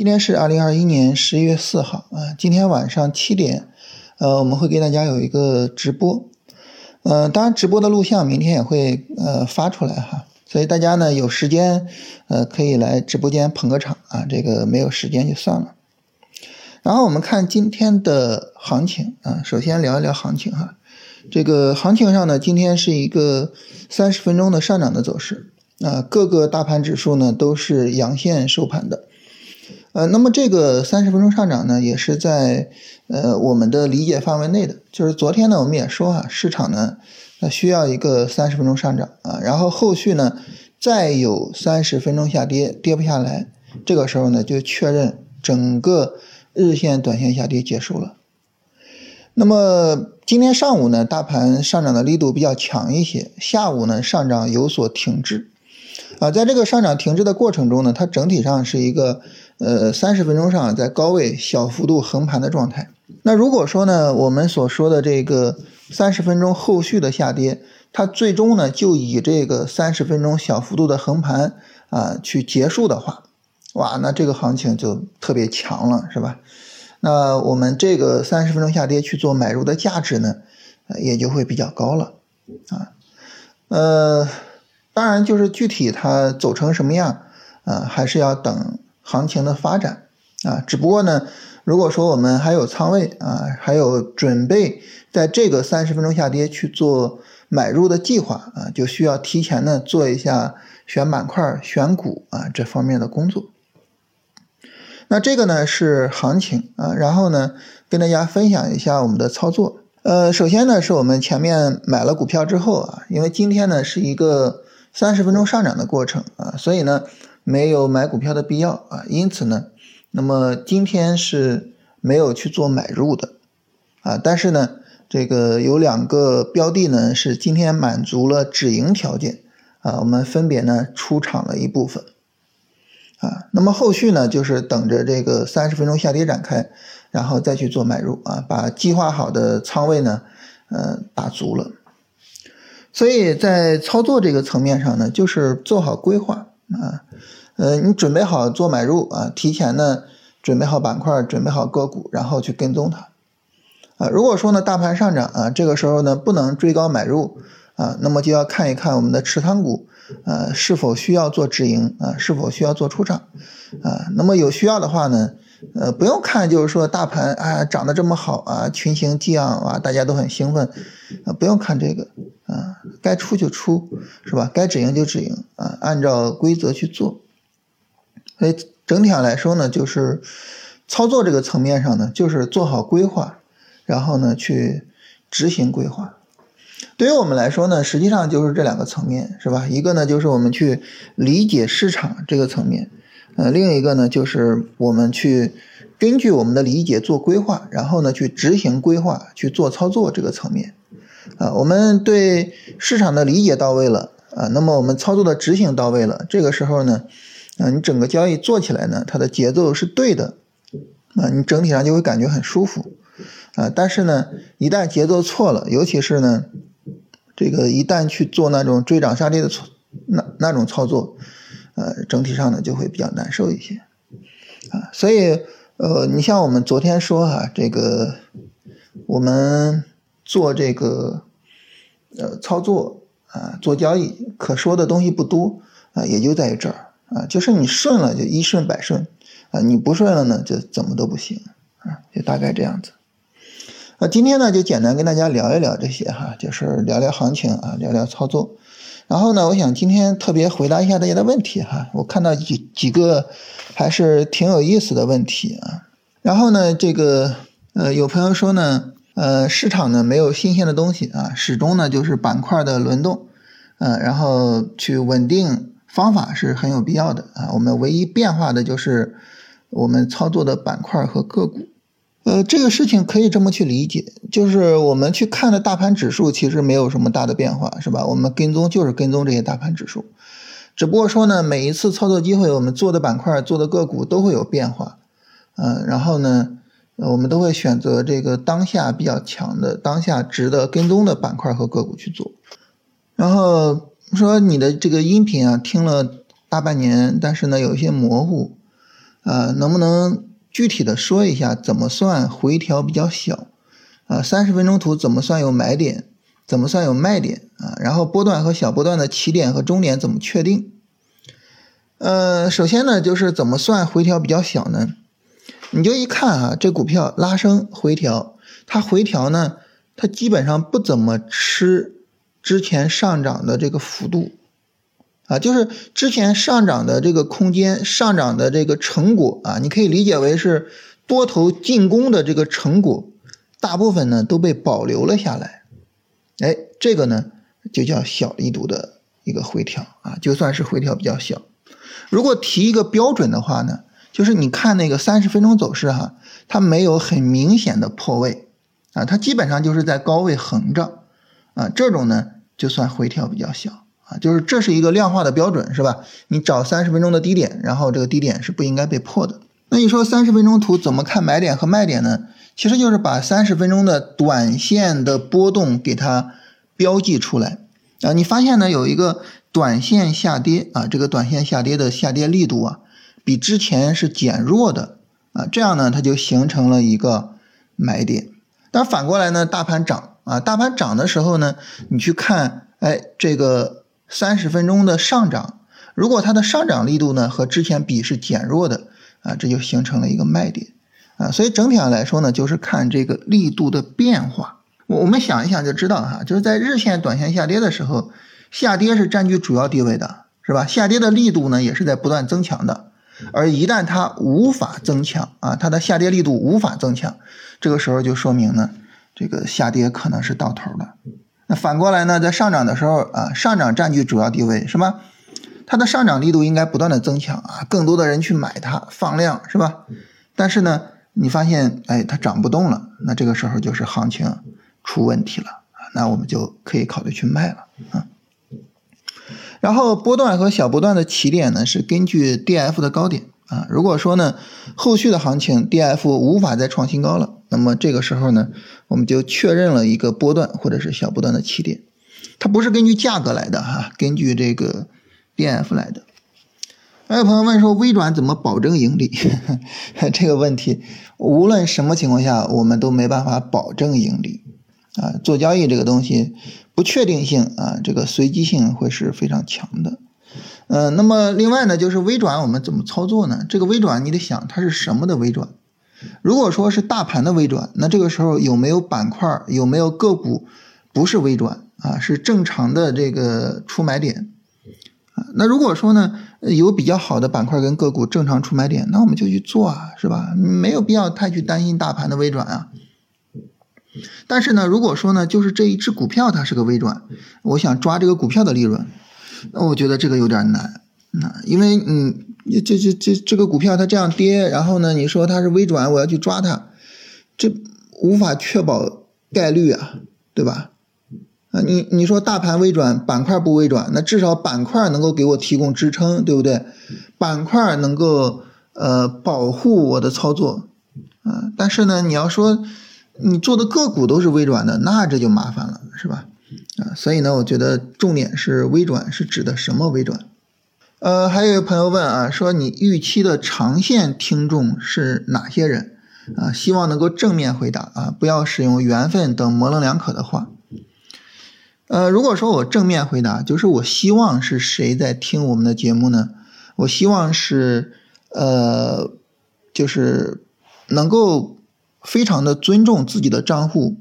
今天是二零二一年十一月四号啊，今天晚上七点，呃，我们会给大家有一个直播，呃，当然直播的录像明天也会呃发出来哈，所以大家呢有时间呃可以来直播间捧个场啊，这个没有时间就算了。然后我们看今天的行情啊，首先聊一聊行情哈，这个行情上呢，今天是一个三十分钟的上涨的走势啊，各个大盘指数呢都是阳线收盘的。呃，那么这个三十分钟上涨呢，也是在呃我们的理解范围内的。就是昨天呢，我们也说哈，市场呢，呃需要一个三十分钟上涨啊，然后后续呢再有三十分钟下跌，跌不下来，这个时候呢就确认整个日线、短线下跌结束了。那么今天上午呢，大盘上涨的力度比较强一些，下午呢上涨有所停滞。啊，在这个上涨停滞的过程中呢，它整体上是一个呃三十分钟上在高位小幅度横盘的状态。那如果说呢，我们所说的这个三十分钟后续的下跌，它最终呢就以这个三十分钟小幅度的横盘啊去结束的话，哇，那这个行情就特别强了，是吧？那我们这个三十分钟下跌去做买入的价值呢，也就会比较高了啊，呃。当然，就是具体它走成什么样，啊，还是要等行情的发展啊。只不过呢，如果说我们还有仓位啊，还有准备在这个三十分钟下跌去做买入的计划啊，就需要提前呢做一下选板块、选股啊这方面的工作。那这个呢是行情啊，然后呢跟大家分享一下我们的操作。呃，首先呢是我们前面买了股票之后啊，因为今天呢是一个。三十分钟上涨的过程啊，所以呢没有买股票的必要啊，因此呢，那么今天是没有去做买入的啊，但是呢，这个有两个标的呢是今天满足了止盈条件啊，我们分别呢出场了一部分啊，那么后续呢就是等着这个三十分钟下跌展开，然后再去做买入啊，把计划好的仓位呢，呃打足了。所以在操作这个层面上呢，就是做好规划啊，呃，你准备好做买入啊，提前呢准备好板块，准备好个股，然后去跟踪它啊。如果说呢大盘上涨啊，这个时候呢不能追高买入啊，那么就要看一看我们的持仓股啊是否需要做止盈啊，是否需要做出场啊。那么有需要的话呢。呃，不用看，就是说大盘啊涨得这么好啊，群情激昂啊，大家都很兴奋啊，不用看这个啊，该出就出，是吧？该止盈就止盈啊，按照规则去做。所以整体上来说呢，就是操作这个层面上呢，就是做好规划，然后呢去执行规划。对于我们来说呢，实际上就是这两个层面，是吧？一个呢就是我们去理解市场这个层面。呃，另一个呢，就是我们去根据我们的理解做规划，然后呢去执行规划去做操作这个层面，啊，我们对市场的理解到位了啊，那么我们操作的执行到位了，这个时候呢，啊，你整个交易做起来呢，它的节奏是对的，啊，你整体上就会感觉很舒服，啊，但是呢，一旦节奏错了，尤其是呢，这个一旦去做那种追涨杀跌的操那那种操作。呃，整体上呢就会比较难受一些，啊，所以呃，你像我们昨天说哈，这个我们做这个呃操作啊，做交易可说的东西不多啊，也就在于这儿啊，就是你顺了就一顺百顺啊，你不顺了呢就怎么都不行啊，就大概这样子。啊，今天呢就简单跟大家聊一聊这些哈，就是聊聊行情啊，聊聊操作。然后呢，我想今天特别回答一下大家的问题哈，我看到几几个还是挺有意思的问题啊。然后呢，这个呃，有朋友说呢，呃，市场呢没有新鲜的东西啊，始终呢就是板块的轮动，嗯，然后去稳定方法是很有必要的啊。我们唯一变化的就是我们操作的板块和个股。呃，这个事情可以这么去理解，就是我们去看的大盘指数其实没有什么大的变化，是吧？我们跟踪就是跟踪这些大盘指数，只不过说呢，每一次操作机会，我们做的板块、做的个股都会有变化，嗯，然后呢，我们都会选择这个当下比较强的、当下值得跟踪的板块和个股去做。然后说你的这个音频啊，听了大半年，但是呢，有一些模糊。啊，能不能具体的说一下怎么算回调比较小？啊，三十分钟图怎么算有买点？怎么算有卖点？啊，然后波段和小波段的起点和终点怎么确定？呃，首先呢，就是怎么算回调比较小呢？你就一看啊，这股票拉升回调，它回调呢，它基本上不怎么吃之前上涨的这个幅度，啊，就是之前上涨的这个空间、上涨的这个成果啊，你可以理解为是多头进攻的这个成果，大部分呢都被保留了下来，哎，这个呢就叫小力度的一个回调啊，就算是回调比较小。如果提一个标准的话呢？就是你看那个三十分钟走势哈，它没有很明显的破位啊，它基本上就是在高位横着啊，这种呢就算回调比较小啊，就是这是一个量化的标准是吧？你找三十分钟的低点，然后这个低点是不应该被破的。那你说三十分钟图怎么看买点和卖点呢？其实就是把三十分钟的短线的波动给它标记出来啊，你发现呢有一个短线下跌啊，这个短线下跌的下跌力度啊。比之前是减弱的啊，这样呢，它就形成了一个买点。但反过来呢，大盘涨啊，大盘涨的时候呢，你去看，哎，这个三十分钟的上涨，如果它的上涨力度呢和之前比是减弱的啊，这就形成了一个卖点啊。所以整体上来说呢，就是看这个力度的变化。我我们想一想就知道哈，就是在日线、短线下跌的时候，下跌是占据主要地位的，是吧？下跌的力度呢也是在不断增强的。而一旦它无法增强啊，它的下跌力度无法增强，这个时候就说明呢，这个下跌可能是到头了。那反过来呢，在上涨的时候啊，上涨占据主要地位是吧？它的上涨力度应该不断的增强啊，更多的人去买它放量是吧？但是呢，你发现哎，它涨不动了，那这个时候就是行情出问题了啊，那我们就可以考虑去卖了啊。然后波段和小波段的起点呢，是根据 D F 的高点啊。如果说呢，后续的行情 D F 无法再创新高了，那么这个时候呢，我们就确认了一个波段或者是小波段的起点。它不是根据价格来的哈，根据这个 D F 来的。还有朋友问说，微转怎么保证盈利？这个问题，无论什么情况下，我们都没办法保证盈利啊。做交易这个东西。不确定性啊，这个随机性会是非常强的。嗯，那么另外呢，就是微转我们怎么操作呢？这个微转你得想它是什么的微转。如果说是大盘的微转，那这个时候有没有板块、有没有个股不是微转啊？是正常的这个出买点啊？那如果说呢，有比较好的板块跟个股正常出买点，那我们就去做啊，是吧？没有必要太去担心大盘的微转啊。但是呢，如果说呢，就是这一只股票它是个微转，我想抓这个股票的利润，那我觉得这个有点难，那因为嗯，这这这这个股票它这样跌，然后呢，你说它是微转，我要去抓它，这无法确保概率啊，对吧？啊，你你说大盘微转，板块不微转，那至少板块能够给我提供支撑，对不对？板块能够呃保护我的操作，啊，但是呢，你要说。你做的个股都是微转的，那这就麻烦了，是吧？啊，所以呢，我觉得重点是微转是指的什么微转？呃，还有朋友问啊，说你预期的长线听众是哪些人？啊，希望能够正面回答啊，不要使用缘分等模棱两可的话。呃，如果说我正面回答，就是我希望是谁在听我们的节目呢？我希望是呃，就是能够。非常的尊重自己的账户，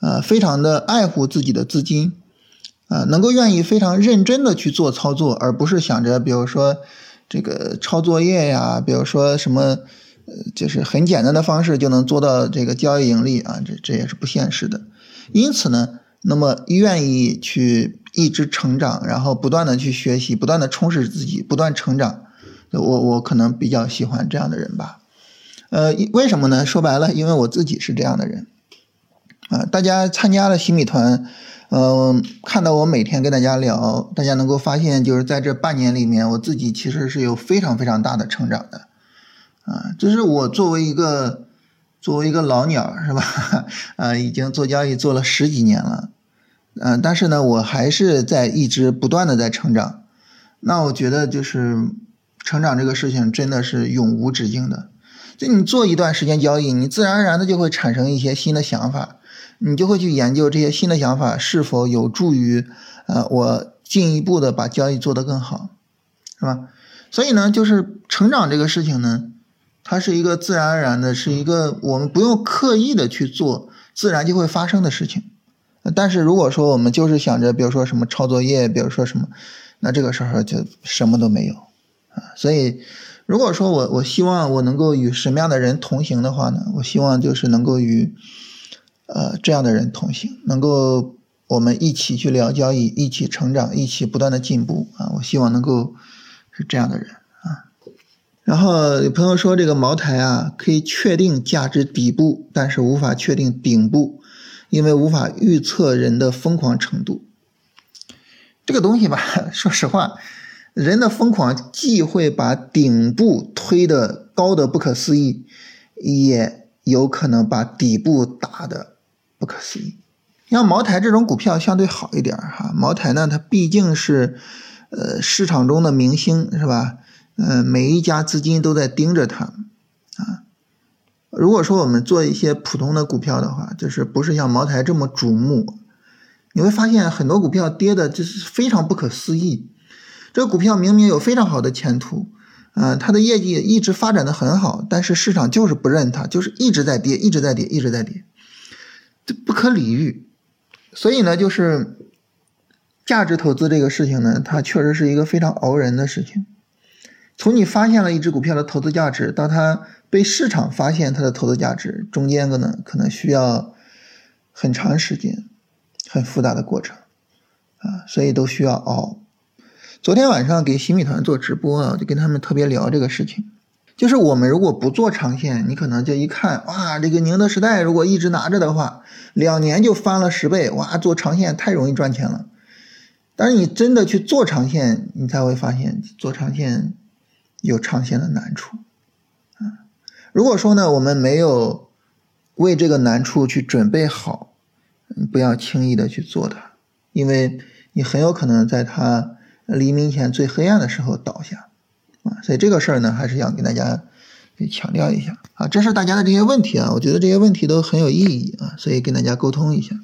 呃，非常的爱护自己的资金，啊，能够愿意非常认真的去做操作，而不是想着比如说这个抄作业呀，比如说什么，呃，就是很简单的方式就能做到这个交易盈利啊，这这也是不现实的。因此呢，那么愿意去一直成长，然后不断的去学习，不断的充实自己，不断成长，我我可能比较喜欢这样的人吧。呃，为什么呢？说白了，因为我自己是这样的人，啊，大家参加了新米团，嗯，看到我每天跟大家聊，大家能够发现，就是在这半年里面，我自己其实是有非常非常大的成长的，啊，就是我作为一个作为一个老鸟是吧？啊，已经做交易做了十几年了，嗯，但是呢，我还是在一直不断的在成长，那我觉得就是成长这个事情真的是永无止境的。就你做一段时间交易，你自然而然的就会产生一些新的想法，你就会去研究这些新的想法是否有助于，呃，我进一步的把交易做得更好，是吧？所以呢，就是成长这个事情呢，它是一个自然而然的，是一个我们不用刻意的去做，自然就会发生的事情。但是如果说我们就是想着，比如说什么抄作业，比如说什么，那这个时候就什么都没有啊。所以。如果说我我希望我能够与什么样的人同行的话呢？我希望就是能够与，呃这样的人同行，能够我们一起去聊交易，一起成长，一起不断的进步啊！我希望能够是这样的人啊。然后有朋友说这个茅台啊，可以确定价值底部，但是无法确定顶部，因为无法预测人的疯狂程度。这个东西吧，说实话。人的疯狂既会把顶部推得高的不可思议，也有可能把底部打的不可思议。像茅台这种股票相对好一点哈，茅台呢，它毕竟是呃市场中的明星是吧？嗯，每一家资金都在盯着它啊。如果说我们做一些普通的股票的话，就是不是像茅台这么瞩目，你会发现很多股票跌的就是非常不可思议。这个股票明明有非常好的前途，啊，它的业绩一直发展的很好，但是市场就是不认它，就是一直在跌，一直在跌，一直在跌，这不可理喻。所以呢，就是价值投资这个事情呢，它确实是一个非常熬人的事情。从你发现了一只股票的投资价值，到它被市场发现它的投资价值，中间可能可能需要很长时间、很复杂的过程，啊，所以都需要熬。昨天晚上给新米团做直播啊，就跟他们特别聊这个事情。就是我们如果不做长线，你可能就一看，哇，这个宁德时代如果一直拿着的话，两年就翻了十倍，哇，做长线太容易赚钱了。但是你真的去做长线，你才会发现做长线有长线的难处。啊，如果说呢，我们没有为这个难处去准备好，你不要轻易的去做它，因为你很有可能在它。黎明前最黑暗的时候倒下，啊，所以这个事儿呢，还是要跟大家给强调一下啊，这是大家的这些问题啊，我觉得这些问题都很有意义啊，所以跟大家沟通一下。